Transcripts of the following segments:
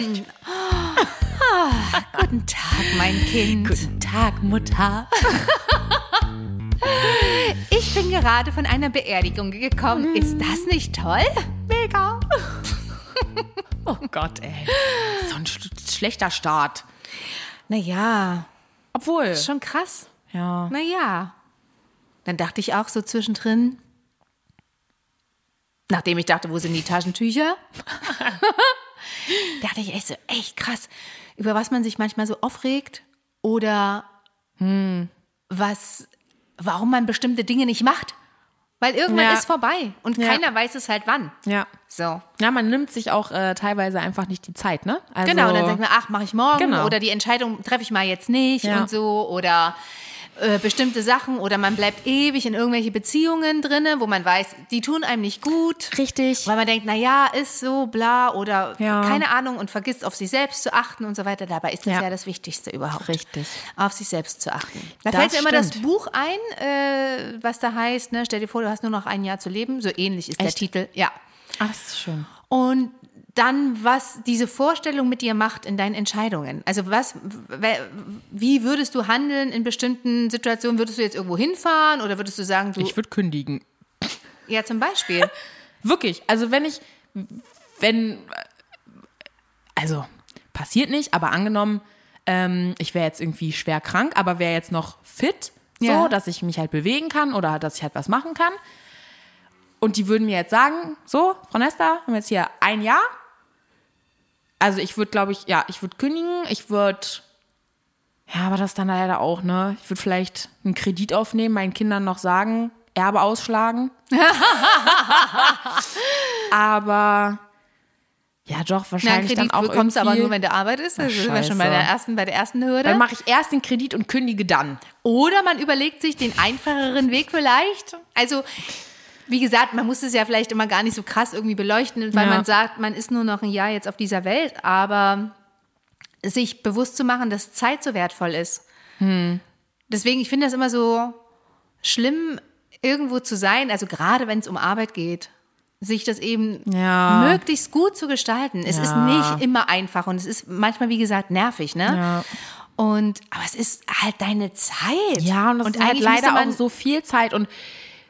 läuft. Mm. Ah, guten Tag, mein Kind. Guten Tag, Mutter. Ich bin gerade von einer Beerdigung gekommen. Ist das nicht toll? Mega. oh Gott, ey. So ein sch schlechter Start. Naja, Obwohl. schon krass. Ja. Naja. Dann dachte ich auch so zwischendrin, nachdem ich dachte, wo sind die Taschentücher? dachte ich echt so, echt krass, über was man sich manchmal so aufregt oder was, warum man bestimmte Dinge nicht macht. Weil irgendwann Ja. ist vorbei und Ja. keiner weiß es halt wann. Ja. So. Ja, man nimmt sich auch äh, teilweise einfach nicht die Zeit, ne? Also, Genau, und dann sagt man, ach, mache ich morgen Genau. oder die Entscheidung treffe ich mal jetzt nicht Ja. und so oder äh, bestimmte Sachen oder man bleibt ewig in irgendwelche Beziehungen drinne, wo man weiß, die tun einem nicht gut. Richtig. Weil man denkt, na ja, ist so, bla oder Ja. keine Ahnung und vergisst auf sich selbst zu achten und so weiter. Dabei ist das ja, Ja. das Wichtigste überhaupt. Richtig. Auf sich selbst zu achten. Da Das fällt mir immer das stimmt. Buch ein, äh, was da heißt, ne, stell dir vor, du hast nur noch ein Jahr zu leben. So ähnlich ist der Echt? Titel. Ja. Ach, das ist schön. Und dann, was diese Vorstellung mit dir macht in deinen Entscheidungen. Also was, wie würdest du handeln in bestimmten Situationen? Würdest du jetzt irgendwo hinfahren oder würdest du sagen, du, Ich würde kündigen. ja zum Beispiel. Wirklich. Also wenn ich, wenn, also passiert nicht, aber angenommen, ähm, ich wäre jetzt irgendwie schwer krank, aber wäre jetzt noch fit, so, Ja. dass ich mich halt bewegen kann oder dass ich halt was machen kann. Und die würden mir jetzt sagen, so, Frau Nesta, haben wir jetzt hier ein Jahr. Also ich würde, glaube ich, ja, ich würde kündigen, ich würde, ja, aber das dann leider auch, ne? Ich würde vielleicht einen Kredit aufnehmen, meinen Kindern noch sagen, Erbe ausschlagen. aber ja, doch, Na, wahrscheinlich Kredit dann auch bekommst du aber nur, wenn du arbeitest. Ach, Also sind wir schon bei der ersten, bei der ersten Hürde. Dann mache ich erst den Kredit und kündige dann. Oder man überlegt sich den einfacheren Weg vielleicht. Also, wie gesagt, man muss es ja vielleicht immer gar nicht so krass irgendwie beleuchten, weil Ja. man sagt, man ist nur noch ein Jahr jetzt auf dieser Welt, aber sich bewusst zu machen, dass Zeit so wertvoll ist. Hm. Deswegen, ich finde das immer so schlimm, irgendwo zu sein, also gerade wenn es um Arbeit geht, sich das eben Ja. möglichst gut zu gestalten. Es ist Ja. nicht immer einfach und es ist manchmal, wie gesagt, nervig, ne? Ja. Und, aber es ist halt deine Zeit. Ja, und das ist halt leider man, auch so viel Zeit. Und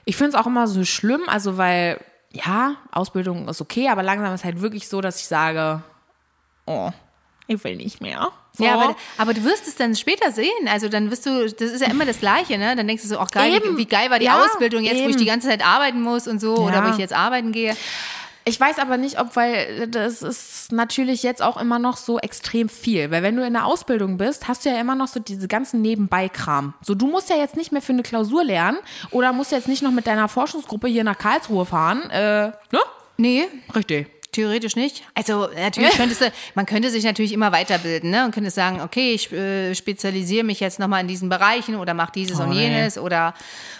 ich finde es auch immer so schlimm, also weil, ja, Ausbildung ist okay, aber langsam ist halt wirklich so, dass ich sage, oh, ich will nicht mehr. So. Ja, aber, aber du wirst es dann später sehen. Also dann wirst du, das ist ja immer das Gleiche, ne? Dann denkst du so, ach geil, Eben. wie, wie geil war die Ja, Ausbildung jetzt, wo ich eben. die ganze Zeit arbeiten muss und so, oder Ja. wo ich jetzt arbeiten gehe. Ich weiß aber nicht, ob, weil das ist natürlich jetzt auch immer noch so extrem viel. Weil wenn du in der Ausbildung bist, hast du ja immer noch so diese ganzen Nebenbei-Kram. So, du musst ja jetzt nicht mehr für eine Klausur lernen oder musst jetzt nicht noch mit deiner Forschungsgruppe hier nach Karlsruhe fahren. Äh, ne? Nee, Richtig. Theoretisch nicht. Also natürlich könntest du, man könnte sich natürlich immer weiterbilden, ne? Und könnte sagen, okay, ich äh, spezialisiere mich jetzt nochmal in diesen Bereichen oder mache dieses Oh, und nee. jenes oder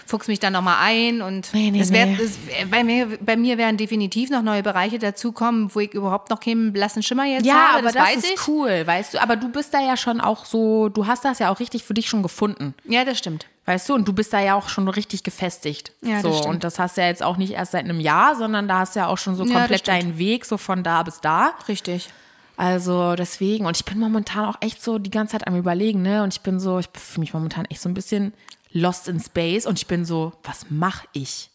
fuchs mich dann nochmal ein und Nee, nee, das wär, nee. das, bei mir, bei mir werden definitiv noch neue Bereiche dazukommen, wo ich überhaupt noch keinen blassen Schimmer jetzt Ja, habe, aber das, das, ist ich. cool, weißt du. Aber du bist da ja schon auch so, du hast das ja auch richtig für dich schon gefunden. Ja, das stimmt. Weißt du, und du bist da ja auch schon richtig gefestigt. Ja, das so, stimmt. Und das hast du ja jetzt auch nicht erst seit einem Jahr, sondern da hast du ja auch schon so Ja, das komplett stimmt. deinen Weg, so von da bis da. Richtig. Also deswegen, und ich bin momentan auch echt so die ganze Zeit am überlegen, ne? Und ich bin so, ich fühle mich momentan echt so ein bisschen lost in space und ich bin so, was mache ich?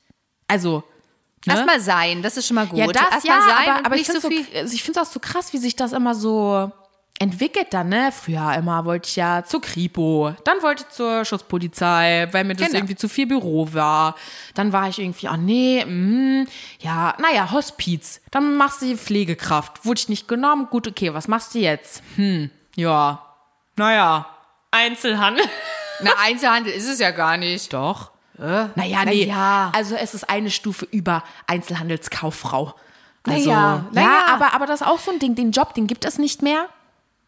Also, ne? Erstmal sein, das ist schon mal gut. ja, das Erstmal ja, sein aber, aber ich finde so so, also ich finde es auch so krass, wie sich das immer so entwickelt dann, ne? Früher immer wollte ich ja zur Kripo, dann wollte ich zur Schutzpolizei, weil mir das Genau. irgendwie zu viel Büro war. Dann war ich irgendwie, oh nee, mm, ja, naja, Hospiz. Dann machst du die Pflegekraft. Wurde ich nicht genommen, gut, okay, was machst du jetzt? Hm, ja, naja, Einzelhandel. Na, Einzelhandel ist es ja gar nicht. Doch. Äh? Naja, nee. ja. Also es ist eine Stufe über Einzelhandelskauffrau. Also, Naja, ja, naja. aber, aber das ist auch so ein Ding. Den Job, den gibt es nicht mehr.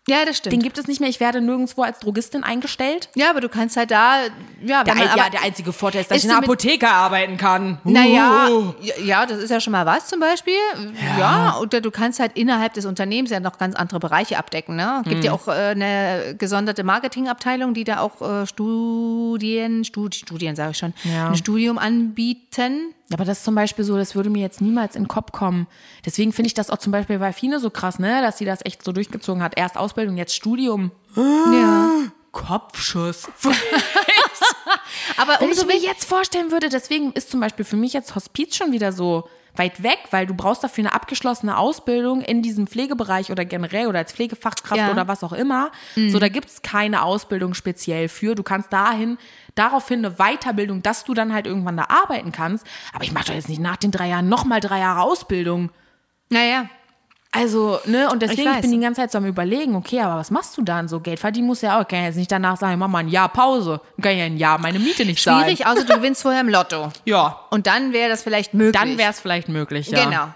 Ja, das stimmt. Den gibt es nicht mehr. Ich werde nirgendwo als Drogistin eingestellt. ja, aber du kannst halt da, ja, Der, man, ja, aber, der einzige Vorteil ist, dass ich in der Apotheke arbeiten kann. Naja, Uh. ja, ja, das ist ja schon mal was zum Beispiel. Ja. oder du kannst halt innerhalb des Unternehmens ja noch ganz andere Bereiche abdecken. Ne? Gibt Mhm. ja auch äh, eine gesonderte Marketingabteilung, die da auch äh, Studien, Studi Studien sage ich schon, Ja. ein Studium anbieten. Ja, aber das ist zum Beispiel so, das würde mir jetzt niemals in den Kopf kommen. Deswegen finde ich das auch zum Beispiel bei Fine so krass, ne, dass sie das echt so durchgezogen hat. Erst Ausbildung, jetzt Studium. Ja. Kopfschuss. Aber Wenn ich umso mir wich- jetzt vorstellen würde, deswegen ist zum Beispiel für mich jetzt Hospiz schon wieder so weit weg, weil du brauchst dafür eine abgeschlossene Ausbildung in diesem Pflegebereich oder generell oder als Pflegefachkraft Ja. oder was auch immer. So, da gibt es keine Ausbildung speziell für. Du kannst dahin, daraufhin eine Weiterbildung, dass du dann halt irgendwann da arbeiten kannst. Aber ich mache doch jetzt nicht nach den drei Jahren nochmal drei Jahre Ausbildung. Naja. Also, ne, und deswegen, ich, weiß. bin die ganze Zeit so am überlegen, okay, aber was machst du dann so? Geld verdienen muss ja auch. Ich kann ja jetzt nicht danach sagen, ich mach mal ein Jahr Pause. Ich kann ja ein Jahr meine Miete nicht zahlen. Schwierig, außer du gewinnst vorher im Lotto. Ja. Und dann wäre das vielleicht möglich. Dann wäre es vielleicht möglich, ja. Genau.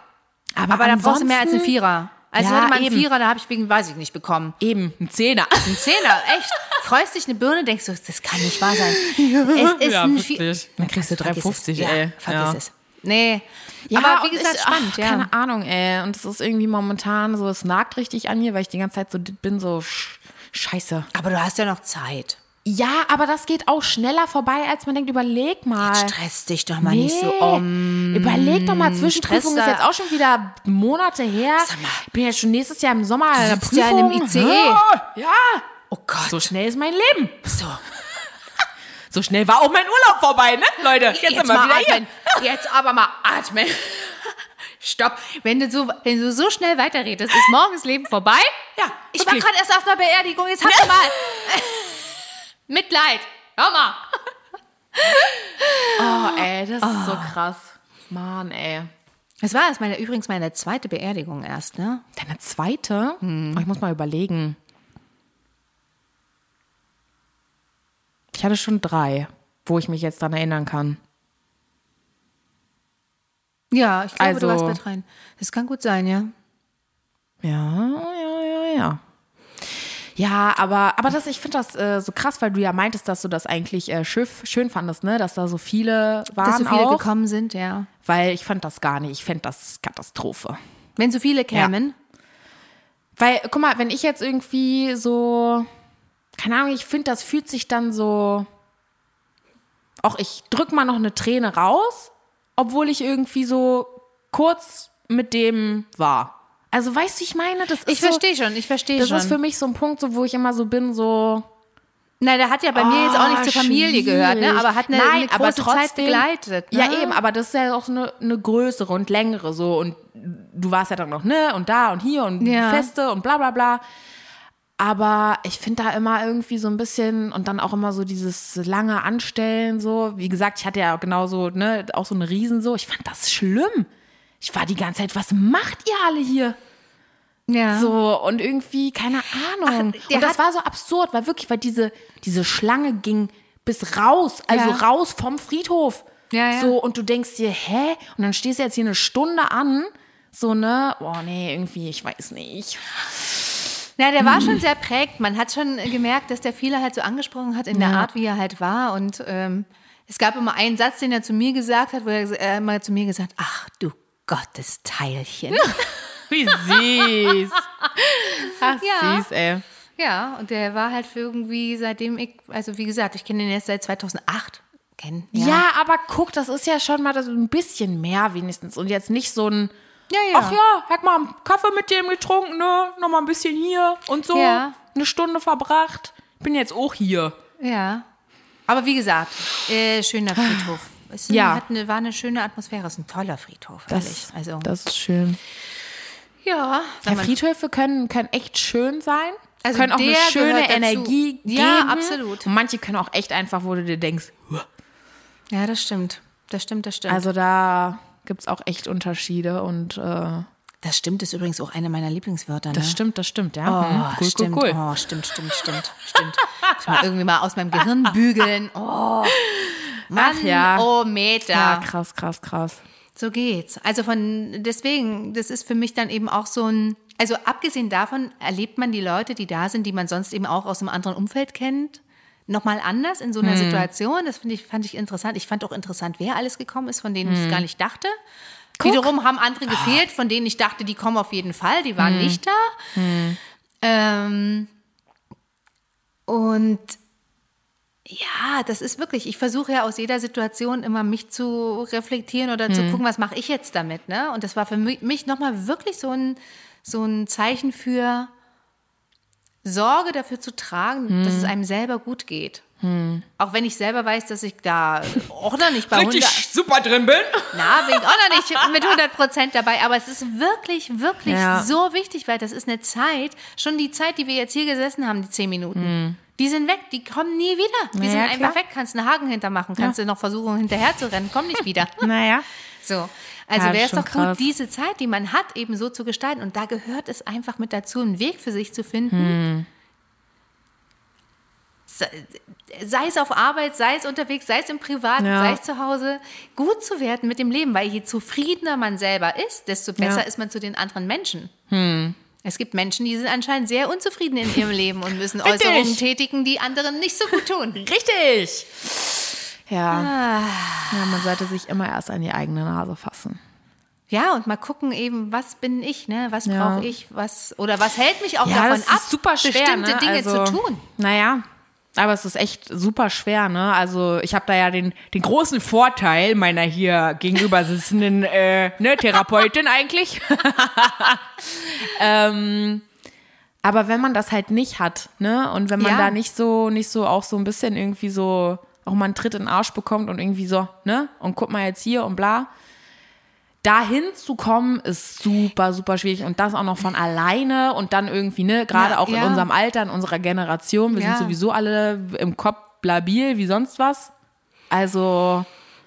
Aber, Aber da brauchst du mehr als einen Vierer. Also Ja, hatte man einen. Vierer, da habe ich wegen, weiß ich nicht, bekommen. Eben, ein Zehner. Ein Zehner, echt. Freust dich eine Birne, denkst du, das kann nicht wahr sein. Es ist Ja, ein wirklich. Vi- Dann kriegst du Vergiss 3,50, es. ja, ey. Vergiss Ja. es. Nee. Ja, aber wie gesagt, ich- spannend, ach, ja. Keine Ahnung, ey. Und es ist irgendwie momentan so, es nagt richtig an mir, weil ich die ganze Zeit so bin, so sch scheiße. Aber du hast ja noch Zeit. Ja, aber das geht auch schneller vorbei, als man denkt. Überleg mal. Stress dich doch mal nicht so um. Überleg doch mal, Zwischenprüfung Stress ist jetzt auch schon wieder Monate her. Sag mal. ich bin jetzt schon nächstes Jahr im Sommer in der sitzt ja in Prüfung. einem ICE. Ja, ja, Oh Gott. so schnell ist mein Leben. So. So schnell war auch mein Urlaub vorbei, ne, Leute? Jetzt, sind wir wieder hier. atmen. Jetzt aber mal atmen. Stopp. Wenn du, so, wenn du so schnell weiterredest, ist morgens Leben vorbei. Ja, Ich war gerade erst auf einer Beerdigung, jetzt hab ich mal. Mitleid. Hör mal. Oh, ey, das ist so krass. Mann, ey. Das war erst meine, übrigens meine zweite Beerdigung erst, ne? Deine zweite? Oh, ich muss mal überlegen. Ich hatte schon drei, wo ich mich jetzt dran erinnern kann. Ja, ich glaube, du Also- warst bei dreien. Das kann gut sein, ja. Ja, ja, ja, ja. Ja, aber, aber das, ich finde das äh, so krass, weil du ja meintest, dass du das eigentlich äh, schön, schön fandest, ne? Dass da so viele waren Dass so viele auch. gekommen sind, ja. Weil ich fand das gar nicht. Ich fände das Katastrophe. Wenn so viele kämen. Weil, guck mal, wenn ich jetzt irgendwie so, keine Ahnung, ich finde, das fühlt sich dann so, auch ich drück mal noch eine Träne raus, obwohl ich irgendwie so kurz mit dem war. Also, weißt du, ich meine, das ist Ich so, verstehe schon, ich verstehe Das schon. ist für mich so ein Punkt, so, wo ich immer so bin, so. Nein, der hat ja bei mir jetzt auch nicht ah, zur Familie gehört, ne? aber hat eine, Nein, eine große aber Zeit trotzdem- begleitet. Ne? Ja, eben, aber das ist ja auch so eine, eine größere und längere so. Und du warst ja dann noch, ne? Und da und hier und Ja. Feste und bla bla bla. Aber ich finde da immer irgendwie so ein bisschen und dann auch immer so dieses lange Anstellen so. Wie gesagt, ich hatte ja genauso, ne, auch so eine Riesen so. Ich fand das schlimm. Ich war die ganze Zeit, was macht ihr alle hier? Ja. So, und irgendwie, keine Ahnung. Ach, und das war so absurd, weil wirklich, weil diese, diese Schlange ging bis raus, also Ja. raus vom Friedhof. Ja, ja. So, und du denkst dir, hä? Und dann stehst du jetzt hier eine Stunde an, so, ne? Oh, nee, irgendwie, ich weiß nicht. Ja, der war schon sehr prägt. Man hat schon gemerkt, dass der viele halt so angesprochen hat in der Ja. Art, wie er halt war. Und ähm, es gab immer einen Satz, den er zu mir gesagt hat, wo er immer zu mir gesagt hat, ach du Gottesteilchen. Wie süß. Ach, Ja. süß, ey. ja, und der war halt für irgendwie, seitdem ich, also wie gesagt, ich kenne ihn erst seit 2008 kennen. Ja. aber guck, das ist ja schon mal so ein bisschen mehr wenigstens. Und jetzt nicht so ein, ja, ja. ach ja, hab mal einen Kaffee mit dem getrunken, ne? Nochmal ein bisschen hier und so. Ja. Eine Stunde verbracht. Bin jetzt auch hier. Ja. Aber wie gesagt, äh, schöner Friedhof. Es Ja. hat eine, war eine schöne Atmosphäre. Es ist ein toller Friedhof, ehrlich. Also, das ist schön. ja. Ja, Friedhöfe können, können echt schön sein. Also können auch eine schöne dazu. Energie Ja, geben. absolut. Und manche können auch echt einfach, wo du dir denkst, "Huah." Ja, das stimmt. Das stimmt, das stimmt. also da gibt es auch echt Unterschiede und äh, das stimmt, ist übrigens auch eine meiner Lieblingswörter. das ne? stimmt, das stimmt, ja. Oh, Mhm. cool, stimmt. cool, cool. Oh, stimmt, stimmt, stimmt, stimmt. Muss mal irgendwie mal aus meinem Gehirn bügeln. Oh, Mann, Ach ja. oh Meter. Ja, krass, krass, krass. So geht's. Also von deswegen, das ist für mich dann eben auch so ein. Also abgesehen davon erlebt man die Leute, die da sind, die man sonst eben auch aus einem anderen Umfeld kennt, nochmal anders in so einer Situation. Das ich, fand ich interessant. Ich fand auch interessant, wer alles gekommen ist, von denen ich gar nicht dachte. Wiederum haben andere gefehlt, von denen ich dachte, die kommen auf jeden Fall, die waren nicht da. Ähm, und ja, das ist wirklich, ich versuche ja aus jeder Situation immer mich zu reflektieren oder zu gucken, was mache ich jetzt damit. Ne? Und das war für mich, mich nochmal wirklich so ein, so ein Zeichen für Sorge dafür zu tragen, dass es einem selber gut geht. Auch wenn ich selber weiß, dass ich da auch noch nicht bei 100, super drin bin. na, bin ich auch noch nicht mit 100 Prozent dabei, aber es ist wirklich, wirklich Ja. so wichtig, weil das ist eine Zeit, schon die Zeit, die wir jetzt hier gesessen haben, die zehn Minuten, die sind weg, die kommen nie wieder. Die Na sind ja, einfach klar. weg, kannst einen Haken hintermachen, kannst du noch versuchen, hinterher zu rennen, komm nicht wieder. Naja. So, also Ja, wäre es doch krass. gut, diese Zeit, die man hat, eben so zu gestalten. Und da gehört es einfach mit dazu, einen Weg für sich zu finden. Hm. Se- Sei es auf Arbeit, sei es unterwegs, sei es im Privaten, Ja. sei es zu Hause, gut zu werden mit dem Leben, weil je zufriedener man selber ist, desto besser Ja. Hm. ist man zu den anderen Menschen. Es gibt Menschen, die sind anscheinend sehr unzufrieden in ihrem Leben und müssen. Äußerungen tätigen, die anderen nicht so gut tun. Richtig. Ja. Ah. ja, man sollte sich immer erst an die eigene Nase fassen. Ja, und mal gucken eben, was bin ich, ne? Was Ja. brauche ich, was oder was hält mich auch Ja, davon ab, super schwer, bestimmte ne? Dinge also, zu tun. Naja, aber es ist echt super schwer, ne? Also ich habe da ja den, den großen Vorteil meiner hier gegenüber sitzenden äh, ne, Therapeutin eigentlich. ähm, aber wenn man das halt nicht hat, ne? Und wenn man Ja. da nicht so, nicht so auch so ein bisschen irgendwie so auch mal einen Tritt in den Arsch bekommt und irgendwie so, ne? Und guck mal jetzt hier und bla dahin zu kommen, ist super, super schwierig. Und das auch noch von alleine und dann irgendwie, ne, gerade Ja, auch in ja. unserem Alter, in unserer Generation, wir Ja. sind sowieso alle im Kopf labil wie sonst was. Also,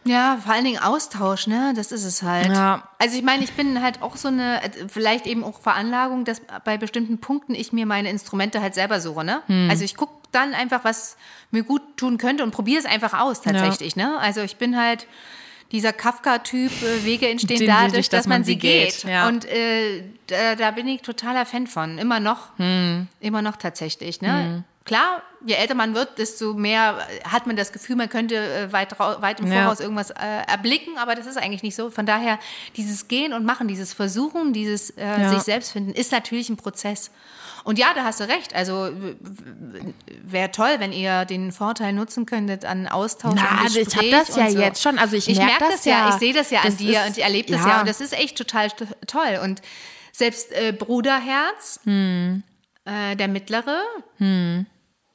Ja, vor allen Dingen Austausch, ne? Das ist es halt. Ja. Also ich meine, ich bin halt auch so eine, vielleicht eben auch Veranlagung, dass bei bestimmten Punkten ich mir meine Instrumente halt selber suche, ne? Hm. Also ich gucke dann einfach, was mir gut tun könnte und probiere es einfach aus tatsächlich, ne? Also ich bin halt dieser Kafka-Typ, äh, Wege entstehen Den- dadurch, dass, man sie geht. ja. Und äh, da, da bin ich totaler Fan von, immer noch. Hm. Immer noch tatsächlich, ne? Klar, je älter man wird, desto mehr äh, hat man das Gefühl, man könnte äh, weit, weit im Ja. Voraus irgendwas äh, erblicken, aber das ist eigentlich nicht so. Von daher, dieses Gehen und Machen, dieses Versuchen, dieses äh, Ja. sich selbst finden, ist natürlich ein Prozess. Und ja, da hast du recht. Also wäre toll, wenn ihr den Vorteil nutzen könntet an Austausch Na, und ich hab Gespräch das ja so. jetzt schon. Also ich merk merk das ja, ja. ich sehe das ja an Das dir ist- und ich erlebe das ja. ja. Und das ist echt total toll. Und selbst äh, Bruderherz, Hm. äh, der mittlere,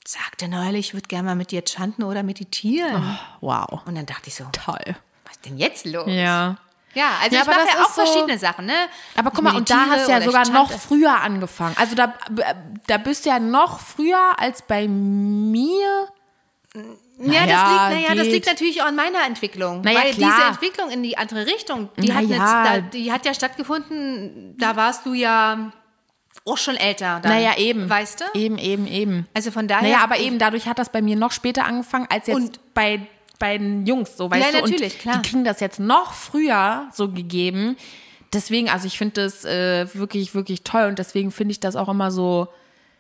sagte neulich, ich würde gerne mal mit dir chanten oder meditieren. wow, Und dann dachte ich so, toll. was ist denn jetzt los? Ja. Ja, also Ja, ich mache ja auch so- verschiedene Sachen, ne? Aber guck mal, und da hast du ja sogar noch früher angefangen. Also da, da bist du ja noch früher als bei mir. Ja, Naja, das, liegt, naja das liegt natürlich auch an meiner Entwicklung. Naja, weil klar. diese Entwicklung in die andere Richtung, die, hat, Naja. jetzt, da, die hat ja stattgefunden, da warst du ja auch schon älter. Dann, Naja, eben. Weißt du? Eben, eben, eben. Also von daher. Naja, aber eben dadurch hat das bei mir noch später angefangen als jetzt Und- bei, bei den Jungs, so weißt Ja, du. natürlich, und klar. Die kriegen das jetzt noch früher so gegeben. Deswegen, also ich finde das äh, wirklich, wirklich toll und deswegen finde ich das auch immer so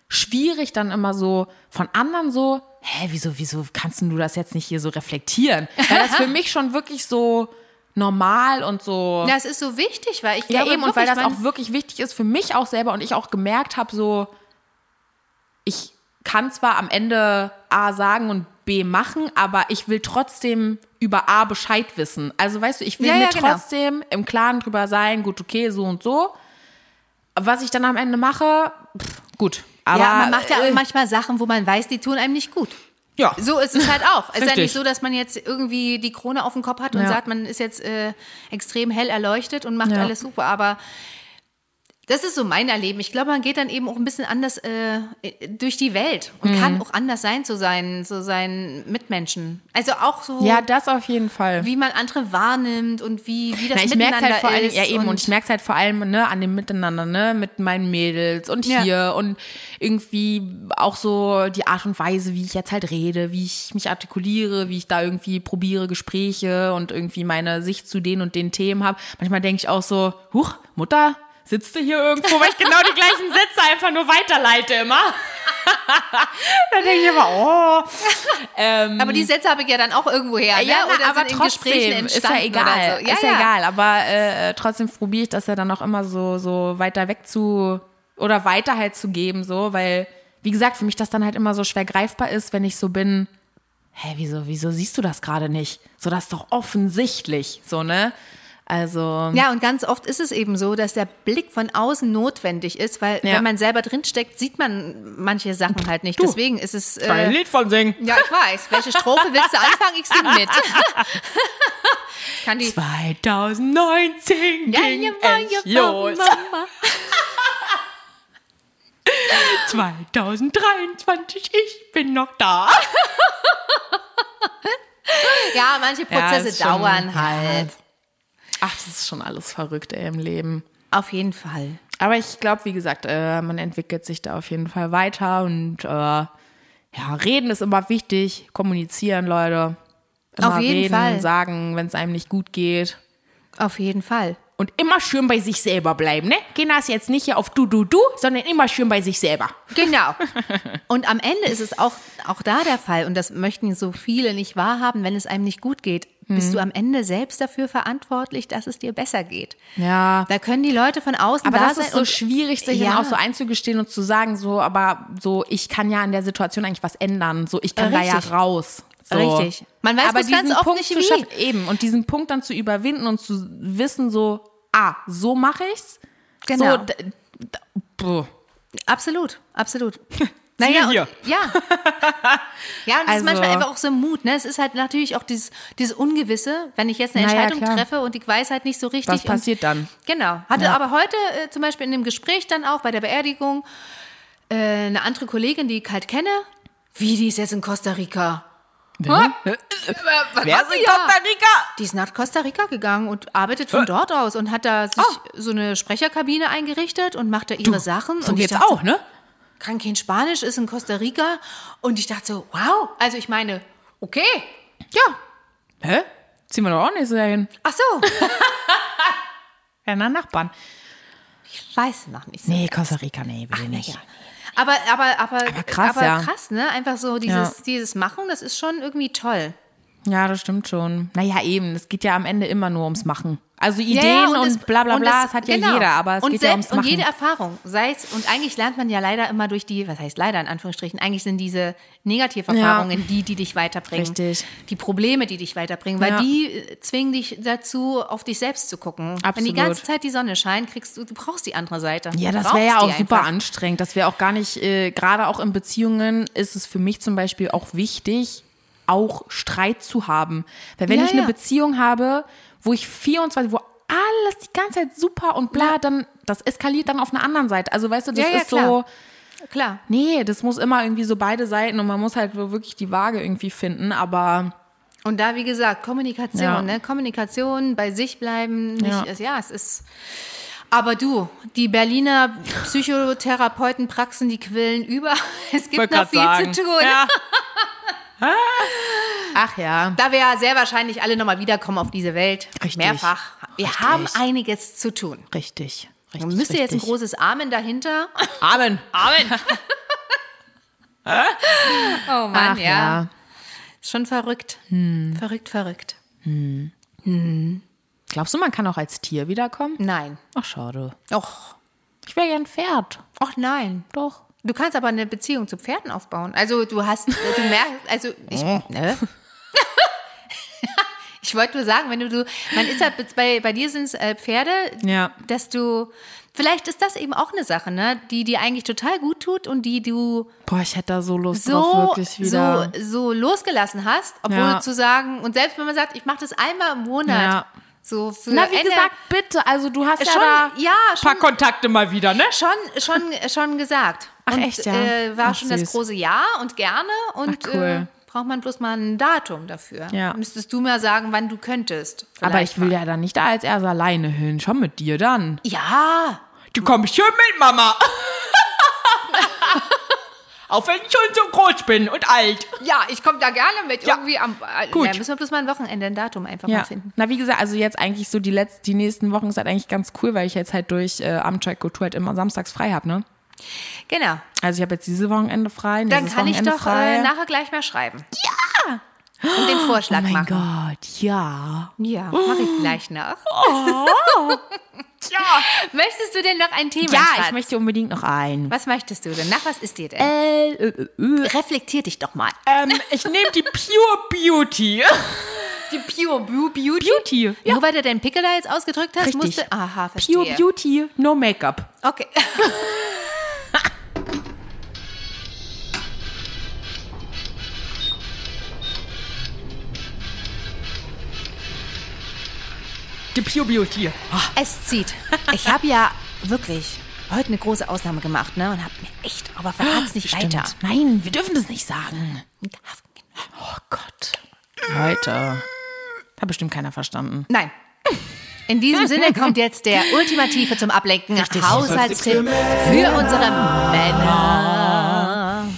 schwierig, dann immer so von anderen so, hä, wieso, wieso kannst du das jetzt nicht hier so reflektieren? Weil das für mich schon wirklich so normal und so. Ja, es ist so wichtig, weil ich Ja, glaube eben, und weil das auch wirklich wichtig ist für mich auch selber und ich auch gemerkt habe, so, ich kann zwar am Ende A sagen und B machen, aber ich will trotzdem über A Bescheid wissen. Also weißt du, ich will Ja, mir ja, genau. trotzdem im Klaren drüber sein, gut, okay, so und so. Was ich dann am Ende mache, pff, gut. Aber ja, man macht ja äh, auch manchmal Sachen, wo man weiß, die tun einem nicht gut. Ja. So ist es halt auch. Es ist ja nicht so, dass man jetzt irgendwie die Krone auf dem Kopf hat und Ja. sagt, man ist jetzt äh, extrem hell erleuchtet und macht Ja. alles super. Aber das ist so mein Erleben. Ich glaube, man geht dann eben auch ein bisschen anders äh, durch die Welt und Mhm. kann auch anders sein zu seinen, zu seinen Mitmenschen. Also auch so, ja, das auf jeden Fall. wie man andere wahrnimmt und wie, wie das Na, ich merke Miteinander halt vor allem, ist. ja eben, und, ich merke halt vor allem ne, an dem Miteinander, ne, mit meinen Mädels und Ja. hier und irgendwie auch so die Art und Weise, wie ich jetzt halt rede, wie ich mich artikuliere, wie ich da irgendwie probiere, Gespräche und irgendwie meine Sicht zu den und den Themen habe. Manchmal denke ich auch so, huch, Mutter, sitzt du hier irgendwo, weil ich genau die gleichen Sätze einfach nur weiterleite immer. da denke ich immer, oh. Ähm, aber die Sätze habe ich ja dann auch irgendwo her. Ne? ja, Oder aber trotzdem ist ja egal, so. Ja, ist ja, ja. egal. Aber äh, trotzdem probiere ich das ja dann auch immer so so weiter weg zu oder weiter halt zu geben, so, weil wie gesagt für mich das dann halt immer so schwer greifbar ist, wenn ich so bin. hä, wieso, wieso siehst du das gerade nicht? So, das ist doch offensichtlich, so, ne? Also, Ja, und ganz oft ist es eben so, dass der Blick von außen notwendig ist, weil Ja. wenn man selber drinsteckt, sieht man manche Sachen halt nicht. Du, Deswegen ist es. ich ein Äh, Lied von singen. ja, ich weiß. Welche Strophe willst du anfangen? Ich sing mit. Kann die. 2019 Ja, ging ja, ja, es ja, los. Mama. 2023, ich bin noch da. Ja, manche Ja, Prozesse schon- dauern ja. halt. Ach, das ist schon alles verrückt ey, im Leben. Auf jeden Fall. Aber ich glaube, wie gesagt, äh, man entwickelt sich da auf jeden Fall weiter und äh, ja, reden ist immer wichtig, kommunizieren, Leute. Immer Auf jeden reden, Fall. sagen, wenn es einem nicht gut geht. Auf jeden Fall. Und immer schön bei sich selber bleiben, ne? Gehen das jetzt nicht hier auf du, du, du, sondern immer schön bei sich selber. Genau. Und am Ende ist es auch, auch da der Fall, und das möchten so viele nicht wahrhaben, wenn es einem nicht gut geht, bist du am Ende selbst dafür verantwortlich, dass es dir besser geht. Ja. Da können die Leute von außen Aber da das sein ist so schwierig, sich Ja. dann auch so einzugestehen und zu sagen, so, aber so, ich kann ja in der Situation eigentlich was ändern. So, ich kann da Richtig. ja raus. So. Richtig. Man weiß aber bloß ganz diesen oft Punkt nicht wie. schaffen, eben. Und diesen Punkt dann zu überwinden und zu wissen, so, ah, so mache ich's. Genau. So. Absolut, absolut. Naja, und, ja. Ja, und es Also- ist manchmal einfach auch so Mut. Ne? Es ist halt natürlich auch dieses, dieses Ungewisse, wenn ich jetzt eine Naja, Entscheidung klar. treffe und ich weiß halt nicht so richtig. Was passiert dann? Und, genau. Hatte Ja. aber heute äh, zum Beispiel in dem Gespräch dann auch bei der Beerdigung äh, eine andere Kollegin, die ich halt kenne. Wie, die ist jetzt in Costa Rica? Wer Was ist in die da? Costa Rica? Die ist nach Costa Rica gegangen und arbeitet von dort aus und hat da sich so eine Sprecherkabine eingerichtet und macht da ihre Sachen. Oh. So und geht's dachte, auch, ne? kann kein Spanisch, ist in Costa Rica. Und ich dachte so, wow. Also ich meine, okay. Ja. Hä? Ziehen wir doch auch nicht so dahin. Ach so. Ja, na, Nachbarn. Ich weiß noch nicht so. Nee, Costa Rica, nee, will ich nicht. Ja. Aber, aber, aber, aber krass, aber ja. krass, ne? Einfach so dieses, Ja. dieses Machen, das ist schon irgendwie toll. Ja, das stimmt schon. Naja, eben, es geht ja am Ende immer nur ums Machen. Also Ja, Ideen ja, und, es- bla bla und bla, das hat ja genau. jeder, aber es und geht ja ums selbst- Machen. Und jede Erfahrung, sei es, und eigentlich lernt man ja leider immer durch die, was heißt leider in Anführungsstrichen, eigentlich sind diese Negativerfahrungen die, die dich weiterbringen. Richtig. Die Probleme, die dich weiterbringen, weil Ja. die äh, zwingen dich dazu, auf dich selbst zu gucken. Wenn die Absolut. ganze Zeit die Sonne scheint, kriegst du, du brauchst die andere Seite. ja, das wäre ja auch super einfach. anstrengend. Das wäre auch gar nicht, äh, gerade auch in Beziehungen ist es für mich zum Beispiel auch wichtig, auch Streit zu haben. Weil wenn Ja, ich eine ja. Beziehung habe, wo ich 24, wo alles die ganze Zeit super und bla, dann, das eskaliert dann auf einer anderen Seite. Also weißt du, das ist so, klar. Klar. nee, das muss immer irgendwie so beide Seiten und man muss halt wirklich die Waage irgendwie finden, aber Und da, wie gesagt, Kommunikation, Ja. ne? Kommunikation, bei sich bleiben, nicht, Ja. ja. es ist. Aber du, die Berliner Psychotherapeutenpraxen, die quillen über. Es gibt noch viel sagen. zu tun. Ja. Ach ja. Da wir ja sehr wahrscheinlich alle nochmal wiederkommen auf diese Welt. Richtig. Mehrfach. Wir Richtig. haben einiges zu tun. Richtig. richtig Man müsste jetzt ein großes Amen dahinter. Amen. Amen. oh Mann, Ach ja. ja. Ist schon verrückt. Hm. Verrückt, verrückt. Glaubst du, man kann auch als Tier wiederkommen? Nein. Ach, schade. Och, Ich wäre gern Pferd. och nein. Doch. Du kannst aber eine Beziehung zu Pferden aufbauen. Also du hast, du merkst, also ich, ne? ich wollte nur sagen, wenn du, du man ist ja bei, bei dir sind es äh, Pferde, Ja. dass du, vielleicht ist das eben auch eine Sache, ne, die dir eigentlich total gut tut und die du Boah, ich hätte da so Lust drauf, so, wirklich wieder. so, so losgelassen hast, obwohl Ja. zu sagen, und selbst wenn man sagt, ich mache das einmal im Monat, Ja. so für Na, wie Ende- gesagt, bitte. Also, du hast schon, ja da ja, schon, Kontakte mal wieder, ne? schon, schon, schon gesagt. Ach, und, echt, ja? Äh, war Ach, schon das süß. große Ja und gerne und Ach, cool. äh, braucht man bloß mal ein Datum dafür. Ja. Müsstest du mir sagen, wann du könntest. Aber ich will mal. ja dann nicht da als erst alleine hin. Schon mit dir dann. Ja, Du kommst schön mit, Mama. Auch wenn ich schon so groß bin und alt. ja, ich komme da gerne mit. Ja. Irgendwie am. Äh, Gut. Ja, müssen wir bloß mal ein Wochenende ein Datum einfach Ja. mal finden. Na, wie gesagt, also jetzt eigentlich so die letzten, die nächsten Wochen ist halt eigentlich ganz cool, weil ich jetzt halt durch äh, Amtrak Kultur halt immer samstags frei habe, ne? Genau. Also ich habe jetzt dieses Wochenende frei, Dann kann ich Wochenende doch frei. äh, nachher gleich mal schreiben. Ja! Und den Vorschlag oh mein machen. Gott, ja. Ja, mache ich gleich nach. Ja. Möchtest du denn noch ein Thema? Ja, Schatz? ich möchte unbedingt noch ein. Was möchtest du denn? Nach was ist dir denn? Äh, äh, äh, Reflektier dich doch mal. ähm, ich nehme die Pure Beauty. Die Pure Beauty. Beauty. Nur weil du deinen Pickel da jetzt ausgedrückt hast, Richtig. musste. Aha, verstehe. Pure Beauty, no Make-up. Okay. Die Pure Beauty. Es zieht. Ich habe ja wirklich heute eine große Ausnahme gemacht, ne? Und habe mir echt, aber verrat's nicht weiter. Nein, wir dürfen das nicht sagen. Oh Gott. Leute. Hat bestimmt keiner verstanden. Nein. In diesem Sinne kommt jetzt der ultimative zum Ablenken Haushaltstipp für unsere Männer.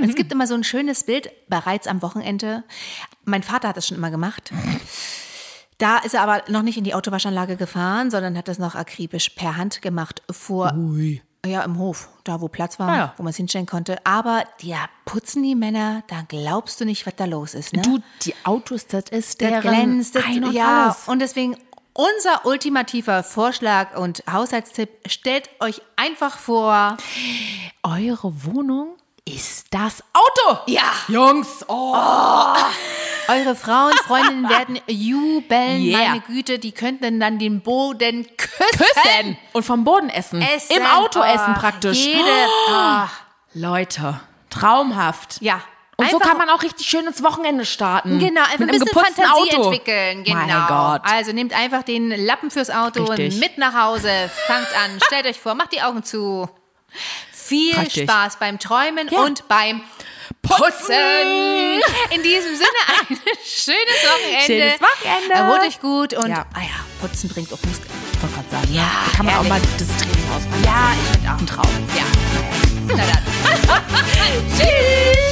Und es gibt immer so ein schönes Bild, bereits am Wochenende. Mein Vater hat das schon immer gemacht. Da ist er aber noch nicht in die Autowaschanlage gefahren, sondern hat das noch akribisch per Hand gemacht vor Ja, im Hof, da wo Platz war, Ah ja. wo man es hinstellen konnte. Aber da putzen die Männer, da glaubst du nicht, was da los ist. Ne? Du, die Autos, das ist deren glänzt, das, ein und ja. alles. Und deswegen unser ultimativer Vorschlag und Haushaltstipp, stellt euch einfach vor, Eure Wohnung ist das Auto. ja, Jungs, oh. Eure Frauen, Freundinnen werden jubeln, Yeah. meine Güte, die könnten dann den Boden küssen. Küssen. Und vom Boden essen. Essen. Im Auto Oh, essen praktisch. Jede, oh, Leute, traumhaft. ja. Und so Einfach- kann man auch richtig schön ins Wochenende starten. Genau, einfach Mit ein bisschen geputzten Fantasie Auto. entwickeln. Genau. Mein Gott. Also nehmt einfach den Lappen fürs Auto Richtig. mit nach Hause, fangt an, stellt euch vor, macht die Augen zu. Viel Praktisch. Spaß beim Träumen Ja. und beim putzen. In diesem Sinne ein schönes Wochenende. Schönes Wochenende. Erholt euch gut und ja. Ah ja, putzen bringt auch Muskeln. Ich wollte gerade sagen, ja, kann man ehrlich. auch mal das Training ausmachen. Ja, ich bin auch ein Traum. Ja. Na dann. Tschüss.